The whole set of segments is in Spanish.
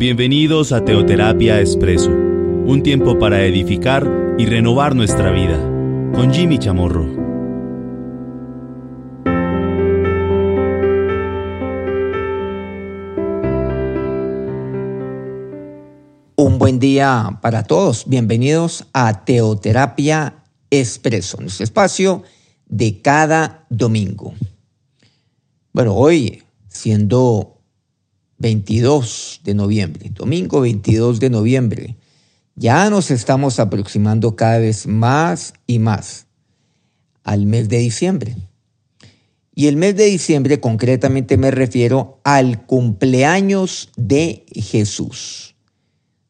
Bienvenidos a Teoterapia Expreso, un tiempo para edificar y renovar nuestra vida, con Jimmy Chamorro. Un buen día para todos. Bienvenidos a Teoterapia Expreso, nuestro espacio de cada domingo. Bueno, hoy, siendo 22 de noviembre, domingo 22 de noviembre. Ya nos estamos aproximando cada vez más y más al mes de diciembre. Y el mes de diciembre concretamente me refiero al cumpleaños de Jesús.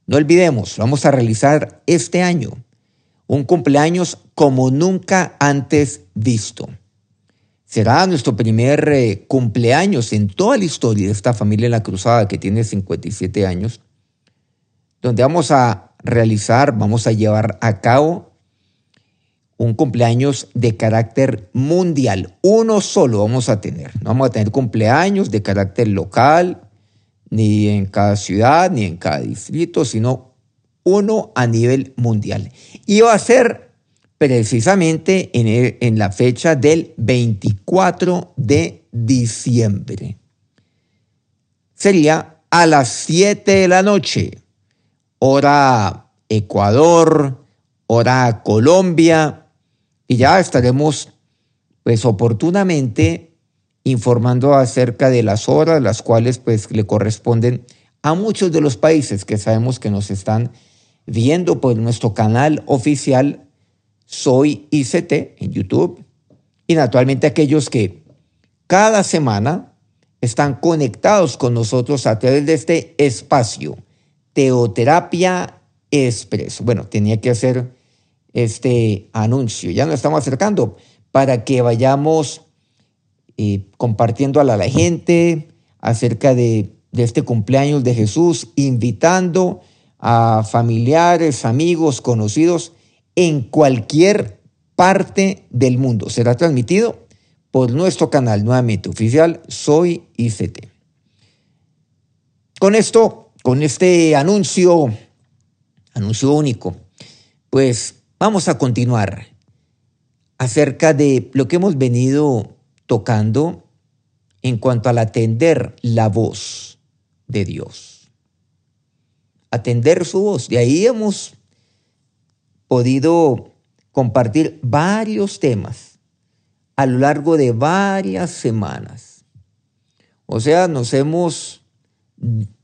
No olvidemos, vamos a realizar este año un cumpleaños como nunca antes visto. Será nuestro primer eh, cumpleaños en toda la historia de esta familia en la Cruzada que tiene 57 años, donde vamos a realizar, vamos a llevar a cabo un cumpleaños de carácter mundial. Uno solo vamos a tener. No vamos a tener cumpleaños de carácter local, ni en cada ciudad, ni en cada distrito, sino uno a nivel mundial. Y va a ser precisamente en, la fecha del 24 de diciembre. Sería a las 7 de la noche, hora Ecuador, hora Colombia, y ya estaremos pues oportunamente informando acerca de las horas, las cuales pues le corresponden a muchos de los países que sabemos que nos están viendo por nuestro canal oficial soy ICT en YouTube y naturalmente aquellos que cada semana están conectados con nosotros a través de este espacio, Teoterapia Expreso. Bueno, tenía que hacer este anuncio, ya nos estamos acercando para que vayamos eh, compartiendo a la, gente acerca de este cumpleaños de Jesús, invitando a familiares, amigos, conocidos en cualquier parte del mundo. Será transmitido por nuestro canal nuevamente oficial Soy ICT. Con esto, con este anuncio, anuncio único, pues vamos a continuar acerca de lo que hemos venido tocando en cuanto al atender la voz de Dios. Atender su voz. De ahí hemos podido compartir varios temas a lo largo de varias semanas. O sea, nos hemos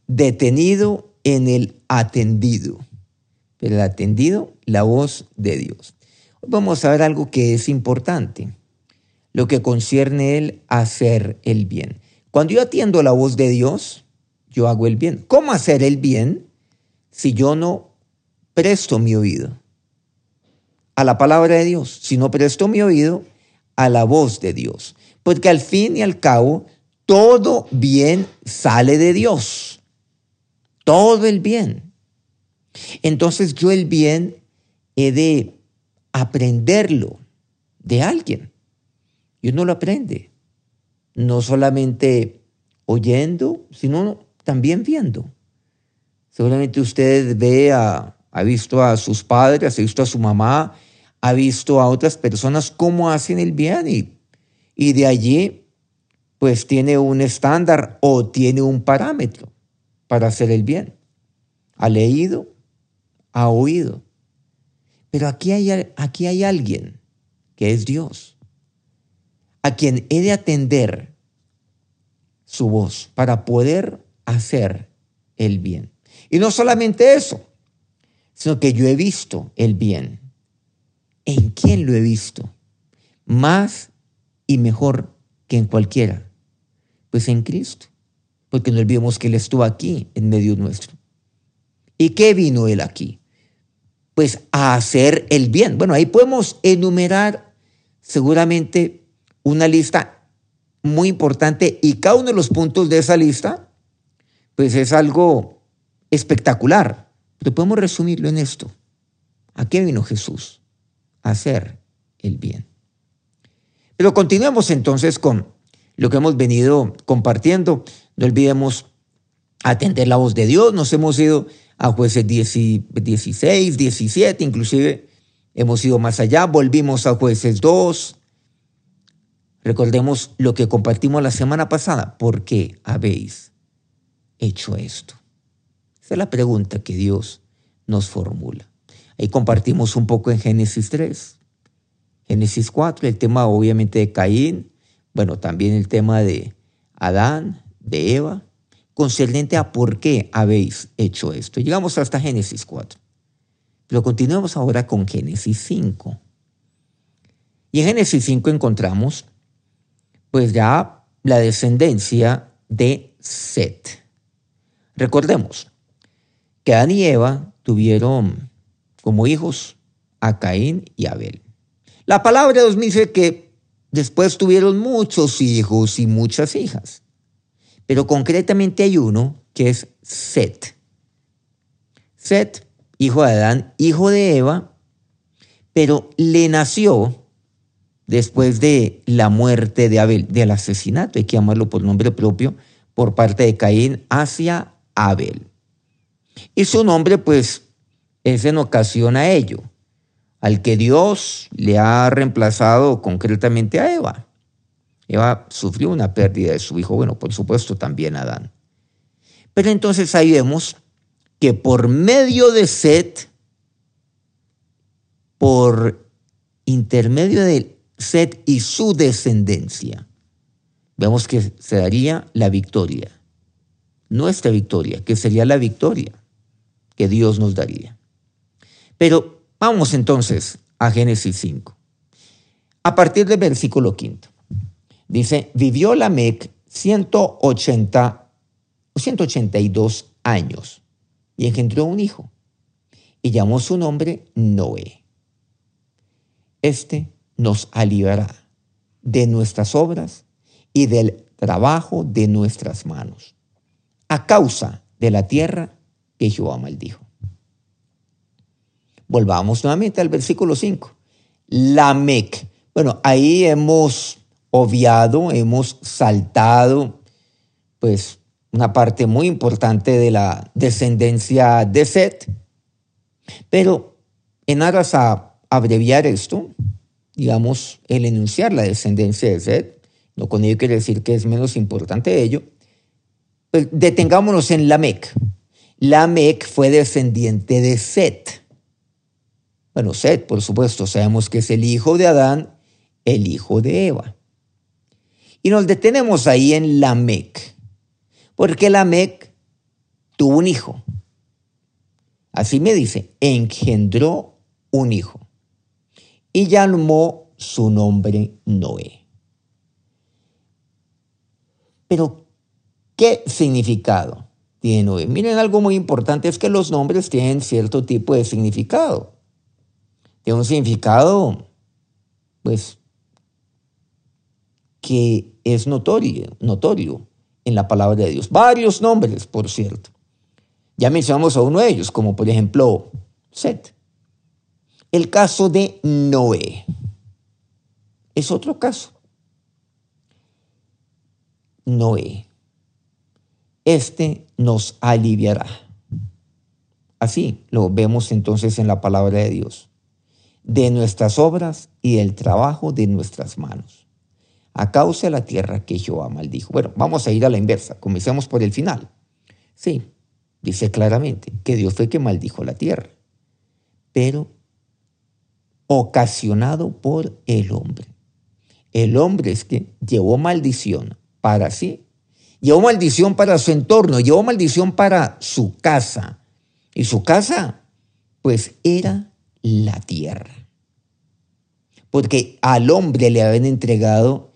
detenido en el atendido, el atendido, la voz de Dios. Hoy vamos a ver algo que es importante, lo que concierne el hacer el bien. Cuando yo atiendo la voz de Dios, yo hago el bien. ¿Cómo hacer el bien si yo no presto mi oído? A la palabra de Dios, sino presto mi oído a la voz de Dios. Porque al fin y al cabo, todo bien sale de Dios. Todo el bien. Entonces yo el bien he de aprenderlo de alguien. Y uno lo aprende. No solamente oyendo, sino también viendo. Seguramente usted ve a, ha visto a sus padres, ha visto a su mamá ha visto a otras personas cómo hacen el bien y, y de allí pues tiene un estándar o tiene un parámetro para hacer el bien. Ha leído, ha oído. Pero aquí hay, aquí hay alguien que es Dios, a quien he de atender su voz para poder hacer el bien. Y no solamente eso, sino que yo he visto el bien ¿En quién lo he visto? Más y mejor que en cualquiera. Pues en Cristo. Porque no olvidemos que Él estuvo aquí en medio nuestro. ¿Y qué vino Él aquí? Pues a hacer el bien. Bueno, ahí podemos enumerar seguramente una lista muy importante y cada uno de los puntos de esa lista, pues es algo espectacular. Pero podemos resumirlo en esto. ¿A qué vino Jesús? Hacer el bien. Pero continuemos entonces con lo que hemos venido compartiendo. No olvidemos atender la voz de Dios. Nos hemos ido a jueces 16, 17, inclusive hemos ido más allá, volvimos a jueces 2. Recordemos lo que compartimos la semana pasada. ¿Por qué habéis hecho esto? Esa es la pregunta que Dios nos formula. Ahí compartimos un poco en Génesis 3, Génesis 4, el tema obviamente de Caín, bueno, también el tema de Adán, de Eva, concerniente a por qué habéis hecho esto. Llegamos hasta Génesis 4. Pero continuemos ahora con Génesis 5. Y en Génesis 5 encontramos pues ya la descendencia de Set. Recordemos que Adán y Eva tuvieron como hijos a Caín y Abel. La palabra Dios dice que después tuvieron muchos hijos y muchas hijas. Pero concretamente hay uno que es Set. Set, hijo de Adán, hijo de Eva, pero le nació después de la muerte de Abel, del asesinato, hay que llamarlo por nombre propio, por parte de Caín hacia Abel. Y su nombre, pues, es en ocasión a ello, al que Dios le ha reemplazado concretamente a Eva. Eva sufrió una pérdida de su hijo, bueno, por supuesto también Adán. Pero entonces ahí vemos que por medio de Set, por intermedio de Set y su descendencia, vemos que se daría la victoria. Nuestra victoria, que sería la victoria que Dios nos daría. Pero vamos entonces a Génesis 5. A partir del versículo quinto. Dice, vivió Lamec 180, 182 años y engendró un hijo y llamó su nombre Noé. Este nos aliviará de nuestras obras y del trabajo de nuestras manos, a causa de la tierra que Jehová maldijo. Volvamos nuevamente al versículo 5. Lamec. Bueno, ahí hemos obviado, hemos saltado, pues, una parte muy importante de la descendencia de Set. Pero en aras a abreviar esto, digamos, el enunciar la descendencia de Set, no con ello quiere decir que es menos importante ello, pues detengámonos en Lamec. Lamec fue descendiente de Set. Bueno, Set, por supuesto, sabemos que es el hijo de Adán, el hijo de Eva. Y nos detenemos ahí en Lamec, porque Lamec tuvo un hijo. Así me dice, engendró un hijo y llamó su nombre Noé. Pero, ¿qué significado tiene Noé? Miren, algo muy importante es que los nombres tienen cierto tipo de significado. Tiene un significado, pues, que es notorio, notorio en la palabra de Dios. Varios nombres, por cierto. Ya mencionamos a uno de ellos, como por ejemplo Set. El caso de Noé es otro caso. Noé. Este nos aliviará. Así lo vemos entonces en la palabra de Dios. De nuestras obras y del trabajo de nuestras manos a causa de la tierra que Jehová maldijo. Bueno, vamos a ir a la inversa. Comencemos por el final. Sí, dice claramente que Dios fue que maldijo la tierra, pero ocasionado por el hombre. El hombre es que llevó maldición para sí, llevó maldición para su entorno, llevó maldición para su casa. Y su casa, pues, era la tierra. Porque al hombre le habían entregado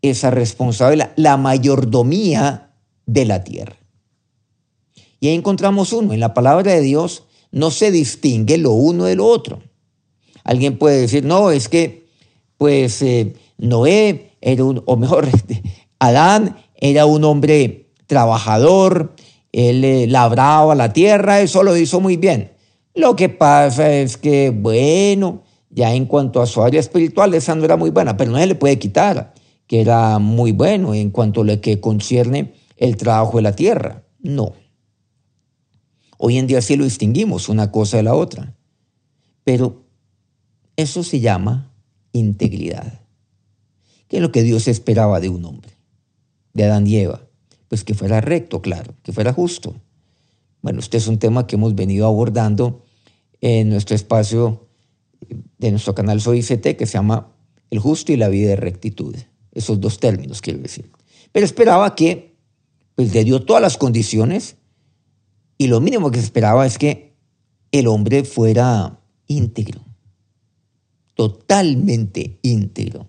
esa responsabilidad, la mayordomía de la tierra. Y ahí encontramos uno, en la palabra de Dios no se distingue lo uno de lo otro. Alguien puede decir, no, es que pues eh, Noé era un, o mejor, Adán era un hombre trabajador, él eh, labraba la tierra, eso lo hizo muy bien. Lo que pasa es que, bueno, ya en cuanto a su área espiritual, esa no era muy buena, pero no le puede quitar que era muy bueno en cuanto a lo que concierne el trabajo de la tierra. No. Hoy en día sí lo distinguimos una cosa de la otra, pero eso se llama integridad. ¿Qué es lo que Dios esperaba de un hombre, de Adán y Eva? Pues que fuera recto, claro, que fuera justo. Bueno, este es un tema que hemos venido abordando en nuestro espacio de nuestro canal Soy ICT que se llama El justo y la vida de rectitud. Esos dos términos quiero decir. Pero esperaba que, pues le dio todas las condiciones y lo mínimo que se esperaba es que el hombre fuera íntegro, totalmente íntegro.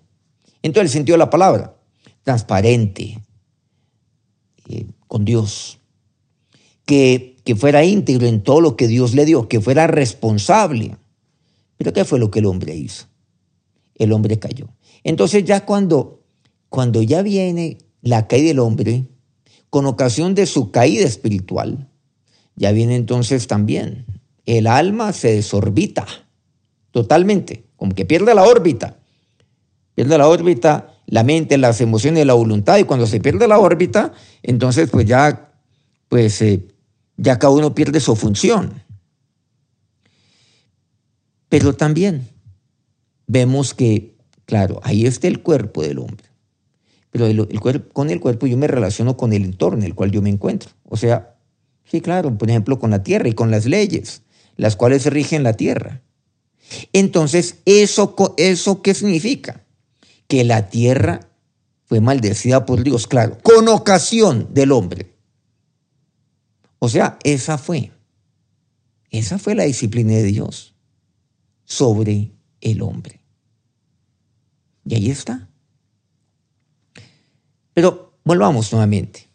En todo el sentido de la palabra, transparente, eh, con Dios, que, que fuera íntegro en todo lo que Dios le dio, que fuera responsable. Pero ¿qué fue lo que el hombre hizo? El hombre cayó. Entonces ya cuando, cuando ya viene la caída del hombre, con ocasión de su caída espiritual, ya viene entonces también el alma se desorbita totalmente, como que pierde la órbita. Pierde la órbita, la mente, las emociones, la voluntad, y cuando se pierde la órbita, entonces pues ya, pues eh, ya cada uno pierde su función. Pero también vemos que, claro, ahí está el cuerpo del hombre. Pero con el cuerpo yo me relaciono con el entorno en el cual yo me encuentro. O sea, sí, claro, por ejemplo, con la tierra y con las leyes, las cuales rigen la tierra. Entonces, ¿eso, ¿eso qué significa? Que la tierra fue maldecida por Dios, claro, con ocasión del hombre. O sea, esa fue, esa fue la disciplina de Dios sobre el hombre. Y ahí está. Pero volvamos nuevamente.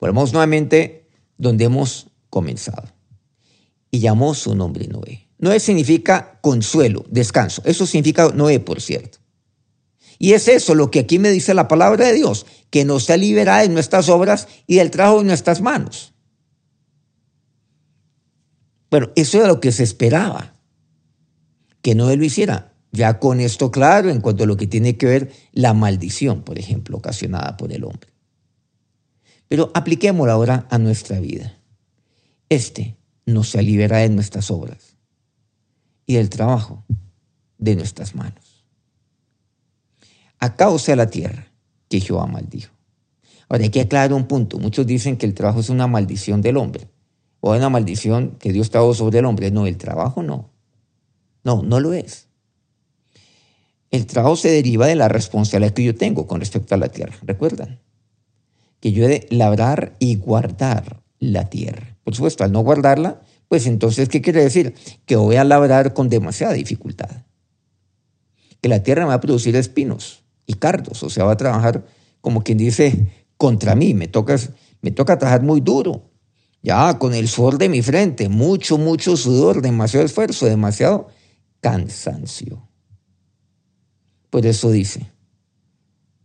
Volvamos nuevamente donde hemos comenzado. Y llamó su nombre Noé. Noé significa consuelo, descanso. Eso significa Noé, por cierto. Y es eso lo que aquí me dice la palabra de Dios, que nos sea liberada de nuestras obras y del trabajo de nuestras manos. Bueno, eso era lo que se esperaba que no lo hiciera. Ya con esto claro en cuanto a lo que tiene que ver la maldición, por ejemplo, ocasionada por el hombre. Pero apliquémoslo ahora a nuestra vida. Este nos se libera de nuestras obras y del trabajo de nuestras manos. A causa de la tierra que Jehová maldijo. Ahora hay que aclarar un punto. Muchos dicen que el trabajo es una maldición del hombre o una maldición que Dios trajo sobre el hombre. No, el trabajo no. No, no lo es. El trabajo se deriva de la responsabilidad que yo tengo con respecto a la tierra. ¿Recuerdan? Que yo he de labrar y guardar la tierra. Por supuesto, al no guardarla, pues entonces, ¿qué quiere decir? Que voy a labrar con demasiada dificultad. Que la tierra me va a producir espinos y cardos, o sea, va a trabajar como quien dice contra mí, me toca, me toca trabajar muy duro, ya con el sudor de mi frente, mucho, mucho sudor, demasiado esfuerzo, demasiado cansancio. Por eso dice,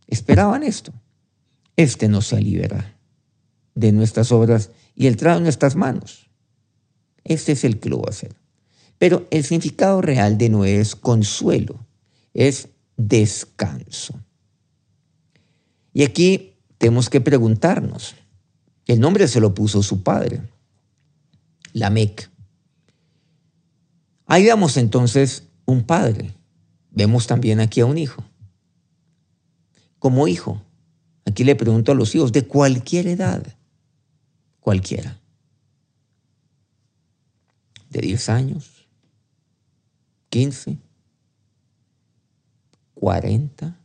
esperaban esto. Este nos se libera de nuestras obras y el trabajo en nuestras manos. Este es el que lo va a hacer. Pero el significado real de Noé es consuelo, es descanso. Y aquí tenemos que preguntarnos, el nombre se lo puso su padre, Lamec. Ahí vemos entonces un padre. Vemos también aquí a un hijo. Como hijo, aquí le pregunto a los hijos de cualquier edad, cualquiera, de 10 años, 15, 40,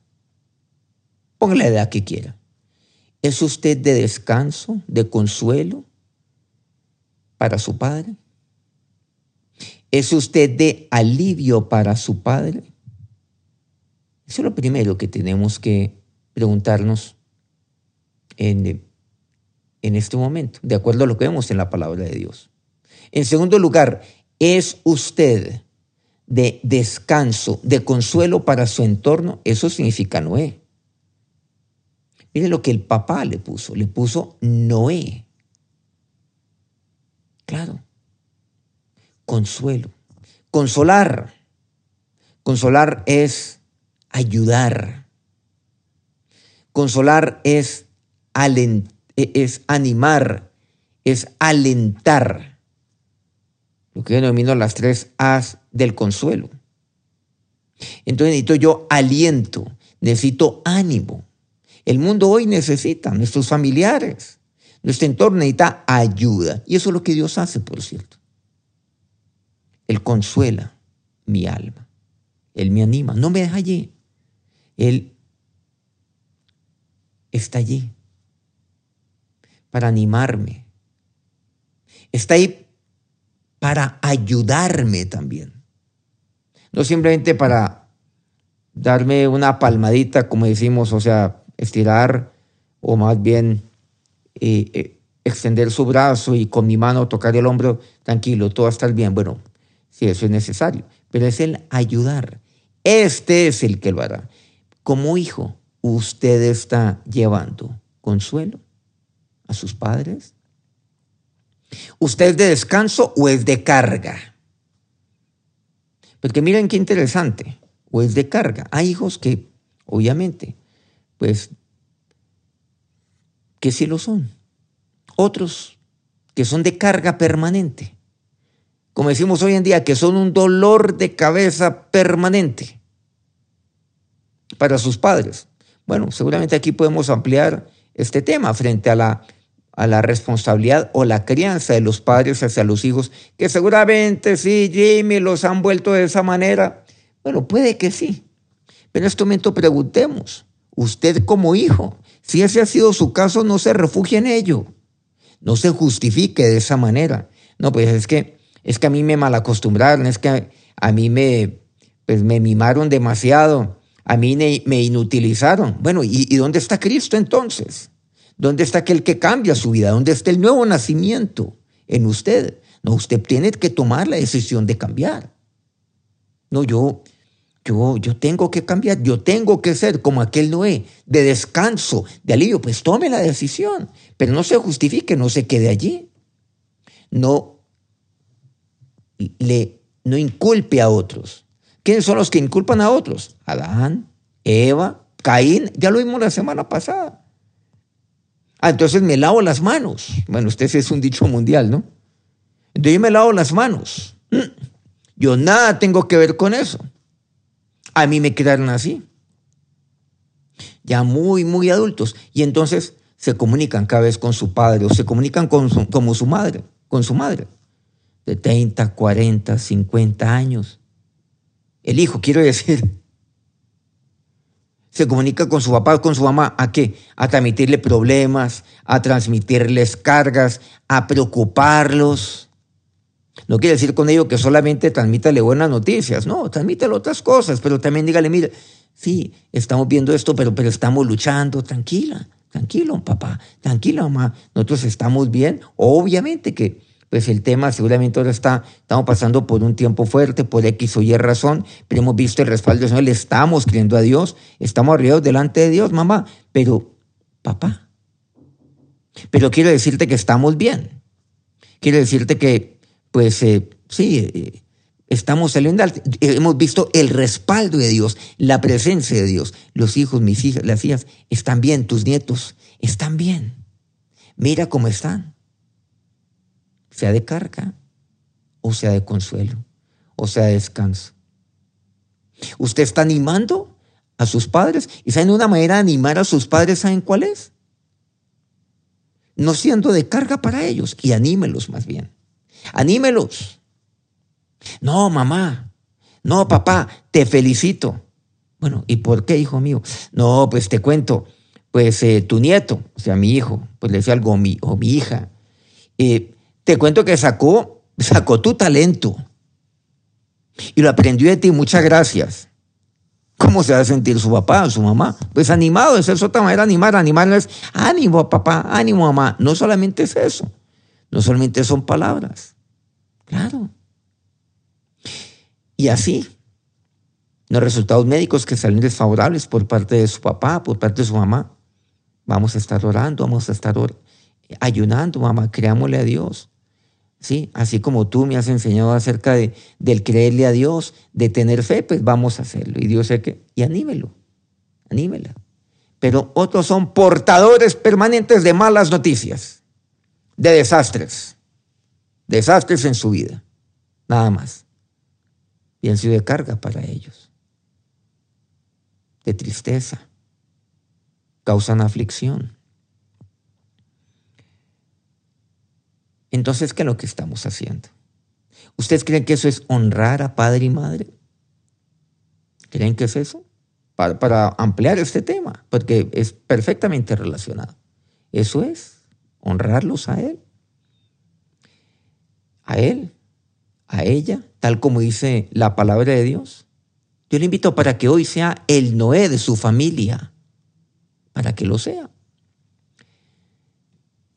ponga la edad que quiera. ¿Es usted de descanso, de consuelo para su padre? ¿Es usted de alivio para su padre? Eso es lo primero que tenemos que preguntarnos en, en este momento, de acuerdo a lo que vemos en la palabra de Dios. En segundo lugar, ¿es usted de descanso, de consuelo para su entorno? Eso significa Noé. Mire lo que el papá le puso, le puso Noé. Claro, consuelo. Consolar. Consolar es ayudar. Consolar es es animar, es alentar. Lo que yo denomino las tres A's del consuelo. Entonces necesito yo aliento, necesito ánimo. El mundo hoy necesita, nuestros familiares, nuestro entorno necesita ayuda. Y eso es lo que Dios hace, por cierto. Él consuela mi alma. Él me anima, no me deja allí. Él está allí para animarme. Está ahí para ayudarme también. No simplemente para darme una palmadita, como decimos, o sea, estirar o más bien eh, eh, extender su brazo y con mi mano tocar el hombro, tranquilo, todo va a estar bien. Bueno, si eso es necesario, pero es el ayudar. Este es el que lo hará. Como hijo, usted está llevando consuelo a sus padres. ¿Usted es de descanso o es de carga? Porque miren qué interesante, o es de carga. Hay hijos que, obviamente, pues, que sí lo son. Otros que son de carga permanente. Como decimos hoy en día, que son un dolor de cabeza permanente para sus padres. Bueno, seguramente aquí podemos ampliar este tema frente a la, a la responsabilidad o la crianza de los padres hacia los hijos, que seguramente sí, Jimmy, los han vuelto de esa manera. Bueno, puede que sí. Pero en este momento preguntemos, usted como hijo, si ese ha sido su caso, no se refugie en ello. No se justifique de esa manera. No, pues es que, es que a mí me malacostumbraron, es que a, mí me, pues me mimaron demasiado a mí me inutilizaron. Bueno, ¿y, dónde está Cristo entonces? ¿Dónde está aquel que cambia su vida? ¿Dónde está el nuevo nacimiento en usted? No, usted tiene que tomar la decisión de cambiar. No, yo, yo, yo tengo que cambiar, yo tengo que ser como aquel Noé, de descanso, de alivio. Pues tome la decisión, pero no se justifique, no se quede allí. No le, no inculpe a otros. ¿Quiénes son los que inculpan a otros? Adán, Eva, Caín, ya lo vimos la semana pasada. Ah, entonces me lavo las manos. Bueno, usted es un dicho mundial, ¿no? Entonces yo me lavo las manos. Mm. Yo nada tengo que ver con eso. A mí me quedaron así. Ya muy, muy adultos. Y entonces se comunican cada vez con su padre o se comunican con su, como su madre, con su madre. De 30, 40, 50 años. El hijo, quiero decir, se comunica con su papá o con su mamá. ¿A qué? A transmitirle problemas, a transmitirles cargas, a preocuparlos. No quiere decir con ello que solamente transmítale buenas noticias, no, transmítale otras cosas, pero también dígale, mire, sí, estamos viendo esto, pero, pero estamos luchando, tranquila, tranquilo, papá, tranquila, mamá, nosotros estamos bien. Obviamente que pues el tema seguramente ahora está, estamos pasando por un tiempo fuerte, por X o Y razón, pero hemos visto el respaldo del Señor, le estamos creyendo a Dios, estamos arriba delante de Dios, mamá, pero papá, pero quiero decirte que estamos bien, quiero decirte que, pues eh, sí, eh, estamos saliendo, hemos visto el respaldo de Dios, la presencia de Dios, los hijos, mis hijas, las hijas, están bien, tus nietos, están bien, mira cómo están sea de carga o sea de consuelo o sea de descanso. Usted está animando a sus padres y saben una manera de animar a sus padres, ¿saben cuál es? No siendo de carga para ellos y anímelos más bien. Anímelos. No, mamá. No, papá, te felicito. Bueno, ¿y por qué, hijo mío? No, pues te cuento. Pues eh, tu nieto, o sea, mi hijo, pues le decía algo, o mi, o mi hija, eh, te cuento que sacó, sacó tu talento y lo aprendió de ti. Muchas gracias. ¿Cómo se va a sentir su papá, su mamá? Pues animado, es otra manera animar. Animar es ánimo, papá, ánimo, mamá. No solamente es eso. No solamente son palabras. Claro. Y así, los resultados médicos que salen desfavorables por parte de su papá, por parte de su mamá, vamos a estar orando, vamos a estar ayunando, mamá, creámosle a Dios. ¿sí? Así como tú me has enseñado acerca de, del creerle a Dios, de tener fe, pues vamos a hacerlo. Y Dios sé que, y anímelo, anímela. pero otros son portadores permanentes de malas noticias, de desastres, desastres en su vida, nada más. Y han sido de carga para ellos, de tristeza, causan aflicción. Entonces, ¿qué es lo que estamos haciendo? ¿Ustedes creen que eso es honrar a padre y madre? ¿Creen que es eso? Para, ampliar este tema, porque es perfectamente relacionado. Eso es, honrarlos a Él. A Él, a ella, tal como dice la palabra de Dios. Yo le invito para que hoy sea el Noé de su familia, para que lo sea.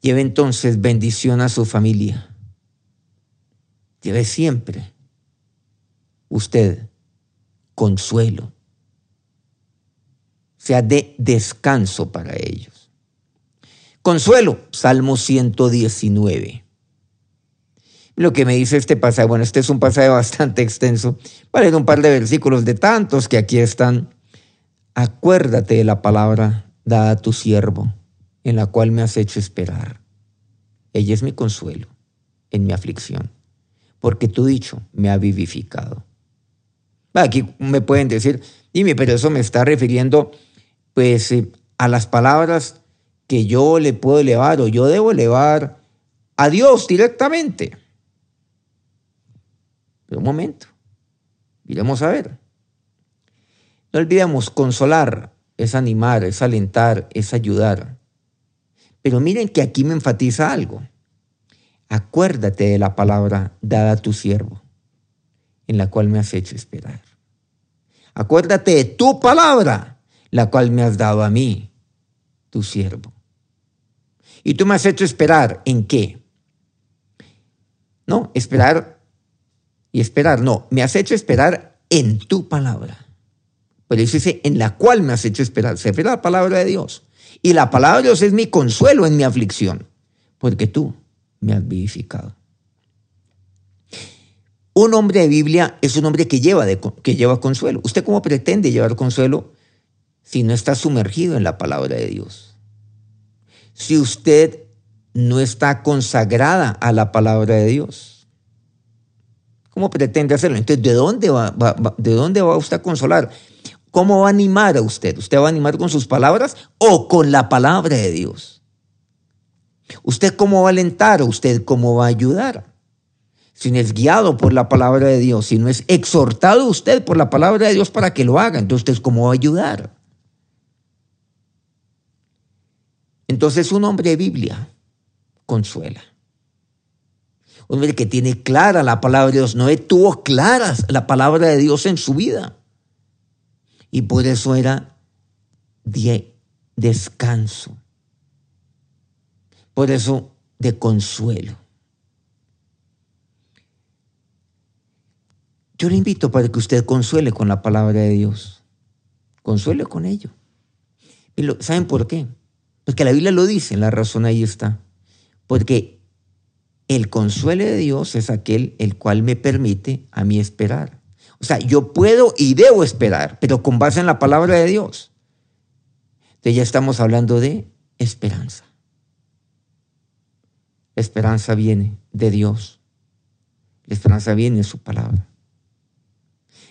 Lleve entonces bendición a su familia. Lleve siempre usted consuelo. Sea de descanso para ellos. Consuelo, Salmo 119. Lo que me dice este pasaje, bueno, este es un pasaje bastante extenso, vale un par de versículos de tantos que aquí están. Acuérdate de la palabra dada a tu siervo en la cual me has hecho esperar. Ella es mi consuelo en mi aflicción, porque tu dicho me ha vivificado. Aquí me pueden decir, dime, pero eso me está refiriendo pues eh, a las palabras que yo le puedo elevar o yo debo elevar a Dios directamente. Pero un momento, iremos a ver. No olvidemos, consolar es animar, es alentar, es ayudar. Pero miren que aquí me enfatiza algo. Acuérdate de la palabra dada a tu siervo, en la cual me has hecho esperar. Acuérdate de tu palabra, la cual me has dado a mí, tu siervo. Y tú me has hecho esperar en qué? No, esperar y esperar, no, me has hecho esperar en tu palabra. Pero eso dice, en la cual me has hecho esperar. Se refiere a la palabra de Dios. Y la palabra de Dios es mi consuelo en mi aflicción, porque tú me has vivificado. Un hombre de Biblia es un hombre que lleva, que lleva consuelo. ¿Usted cómo pretende llevar consuelo si no está sumergido en la palabra de Dios? Si usted no está consagrada a la palabra de Dios. ¿Cómo pretende hacerlo? Entonces, ¿de dónde va, ¿de dónde va usted a consolar? ¿Cómo va a animar a usted? ¿Usted va a animar con sus palabras o con la palabra de Dios? ¿Usted cómo va a alentar? ¿Usted cómo va a ayudar? Si no es guiado por la palabra de Dios, si no es exhortado usted por la palabra de Dios para que lo haga, entonces usted cómo va a ayudar. Entonces un hombre de Biblia consuela. Un hombre que tiene clara la palabra de Dios. no tuvo claras la palabra de Dios en su vida y por eso era de descanso, por eso de consuelo. Yo le invito para que usted consuele con la palabra de Dios. Consuele con ello. ¿Saben por qué? Porque la Biblia lo dice, la razón ahí está. Porque el consuelo de Dios es aquel el cual me permite a mí esperar. O sea, yo puedo y debo esperar, pero con base en la palabra de Dios. Entonces ya estamos hablando de esperanza. La esperanza viene de Dios. La esperanza viene de su palabra.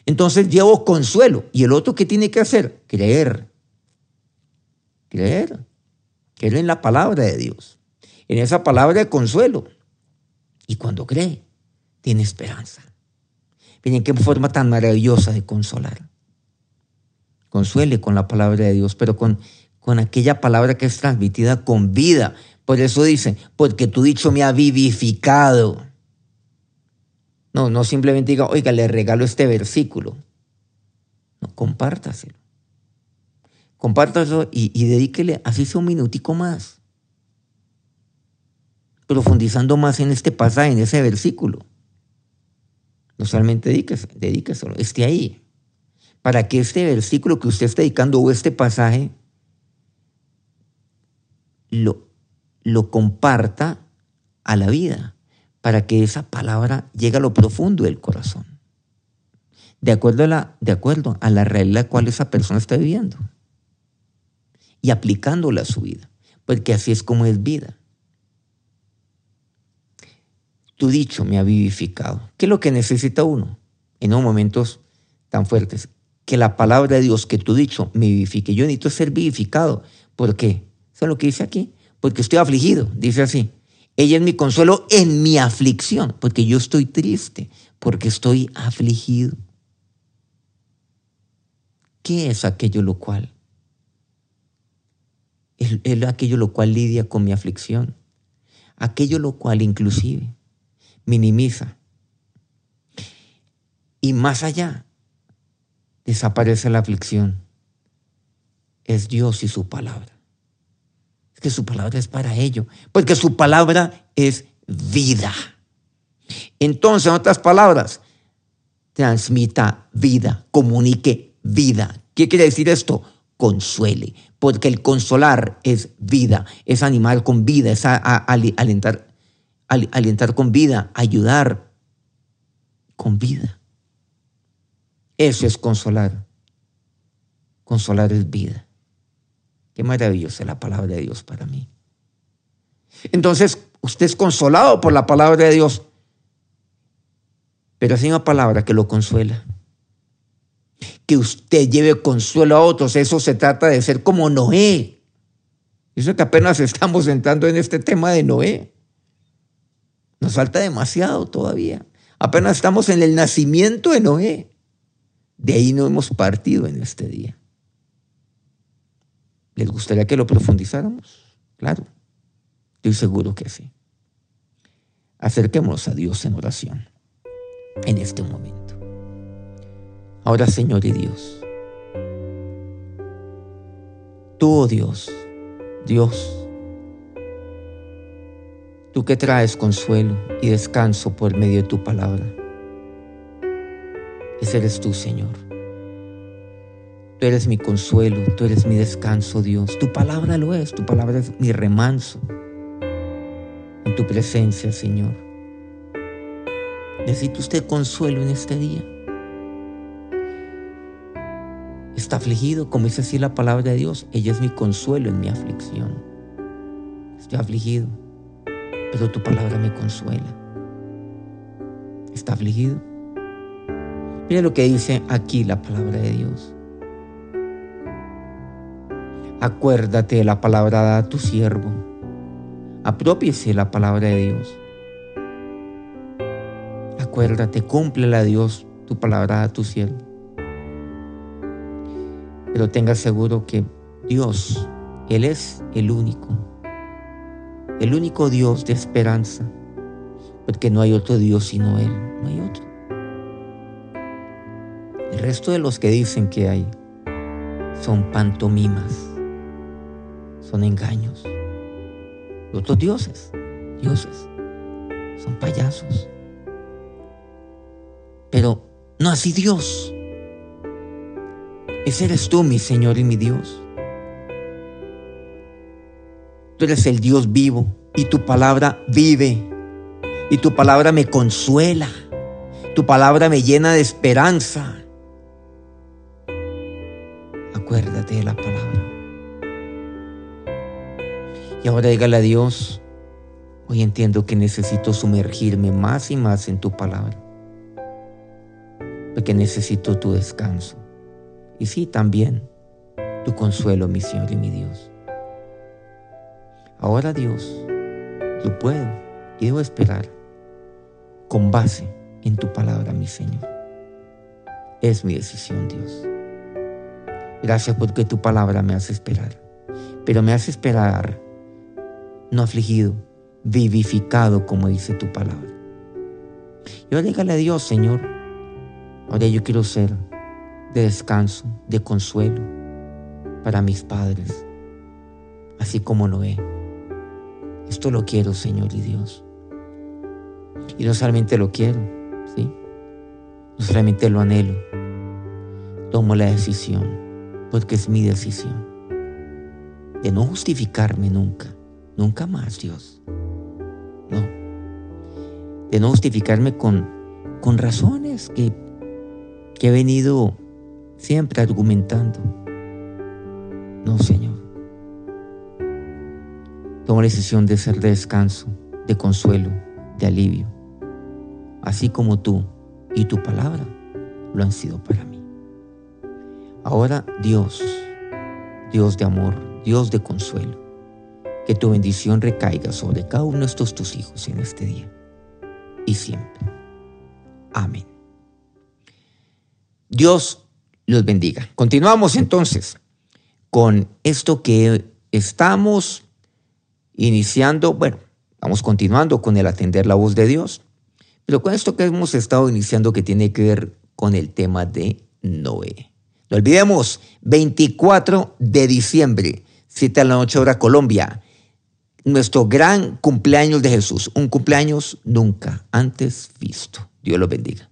Entonces llevo consuelo. ¿Y el otro qué tiene que hacer? Creer. Creer. Creer en la palabra de Dios. En esa palabra de consuelo. Y cuando cree, tiene esperanza. Miren qué forma tan maravillosa de consolar. Consuele con la palabra de Dios, pero con, con aquella palabra que es transmitida con vida. Por eso dice, porque tu dicho me ha vivificado. No, no simplemente diga, oiga, le regalo este versículo. No, compártaselo. Compártaselo y, y dedíquele así sea un minutico más. Profundizando más en este pasaje, en ese versículo. No solamente dedíqueselo, esté ahí. Para que este versículo que usted está dedicando o este pasaje lo, lo comparta a la vida, para que esa palabra llegue a lo profundo del corazón. De acuerdo a la, de acuerdo a la realidad cual esa persona está viviendo. y aplicándola a su vida, porque así es como es vida. Tu dicho me ha vivificado. ¿Qué es lo que necesita uno en unos momentos tan fuertes? Que la palabra de Dios, que tu dicho me vivifique. Yo necesito ser vivificado. ¿Por qué? Eso es lo que dice aquí. Porque estoy afligido, dice así. Ella es mi consuelo en mi aflicción, porque yo estoy triste, porque estoy afligido. ¿Qué es aquello lo cual? Es, aquello lo cual lidia con mi aflicción. Aquello lo cual inclusive minimiza. Y más allá, desaparece la aflicción. Es Dios y su palabra. Es que su palabra es para ello, porque su palabra es vida. Entonces, en otras palabras, transmita vida, comunique vida. ¿Qué quiere decir esto? Consuele, porque el consolar es vida, es animar con vida, es alentar, alentar con vida, ayudar con vida. Eso es consolar. Consolar es vida. Qué maravillosa la palabra de Dios para mí. Entonces, usted es consolado por la palabra de Dios, pero hay una palabra que lo consuela. Que usted lleve consuelo a otros, eso se trata de ser como Noé. Eso que apenas estamos entrando en este tema de Noé. Nos falta demasiado todavía. Apenas estamos en el nacimiento de Noé. De ahí no hemos partido en este día. ¿Les gustaría que lo profundizáramos? Claro, estoy seguro que sí. Acerquémonos a Dios en oración en este momento. Ahora, Señor y Dios, tú, oh Dios, Dios, tú que traes consuelo y descanso por medio de tu palabra, ese eres tú, Señor. Tú eres mi consuelo, tú eres mi descanso, Dios. Tu palabra lo es, tu palabra es mi remanso. En tu presencia, Señor. Necesita usted consuelo en este día. Está afligido, como dice así la palabra de Dios. Ella es mi consuelo en mi aflicción. Estoy afligido, pero tu palabra me consuela. Está afligido. Mira lo que dice aquí la palabra de Dios. Acuérdate de la palabra dada a tu siervo. Apropiese la palabra de Dios. Acuérdate, cúmplela Dios tu palabra a tu siervo. Pero tenga seguro que Dios, Él es el único, el único Dios de esperanza, porque no hay otro Dios sino Él, no hay otro. El resto de los que dicen que hay son pantomimas son engaños. Otros dioses, dioses, son payasos. Pero no así Dios. Ese eres tú, mi Señor y mi Dios. Tú eres el Dios vivo y tu palabra vive. Y tu palabra me consuela. Tu palabra me llena de esperanza. Acuérdate de la palabra. Y ahora dígale a Dios, hoy entiendo que necesito sumergirme más y más en tu palabra, porque necesito tu descanso. Y sí, también tu consuelo, mi Señor y mi Dios. Ahora Dios, yo puedo y debo esperar con base en tu palabra, mi Señor. Es mi decisión, Dios. Gracias porque tu palabra me hace esperar, pero me hace esperar no afligido, vivificado, como dice tu palabra. Y ahora a Dios, Señor, ahora yo quiero ser de descanso, de consuelo para mis padres, así como Noé. Esto lo quiero, Señor y Dios. Y no solamente lo quiero, ¿sí? No solamente lo anhelo. Tomo la decisión, porque es mi decisión, de no justificarme nunca, Nunca más, Dios. No. De no justificarme con, con razones que, que he venido siempre argumentando. No, Señor. Tomo la decisión de ser de descanso, de consuelo, de alivio, así como tú y tu palabra lo han sido para mí. Ahora Dios, Dios de amor, Dios de consuelo, que tu bendición recaiga sobre cada uno de estos tus hijos en este día y siempre. Amén. Dios los bendiga. Continuamos entonces con esto que estamos iniciando, bueno, vamos continuando con el atender la voz de Dios, pero con esto que hemos estado iniciando que tiene que ver con el tema de Noé. No olvidemos, 24 de diciembre, 7 a la noche hora Colombia, nuestro gran cumpleaños de Jesús, un cumpleaños nunca antes visto. Dios lo bendiga.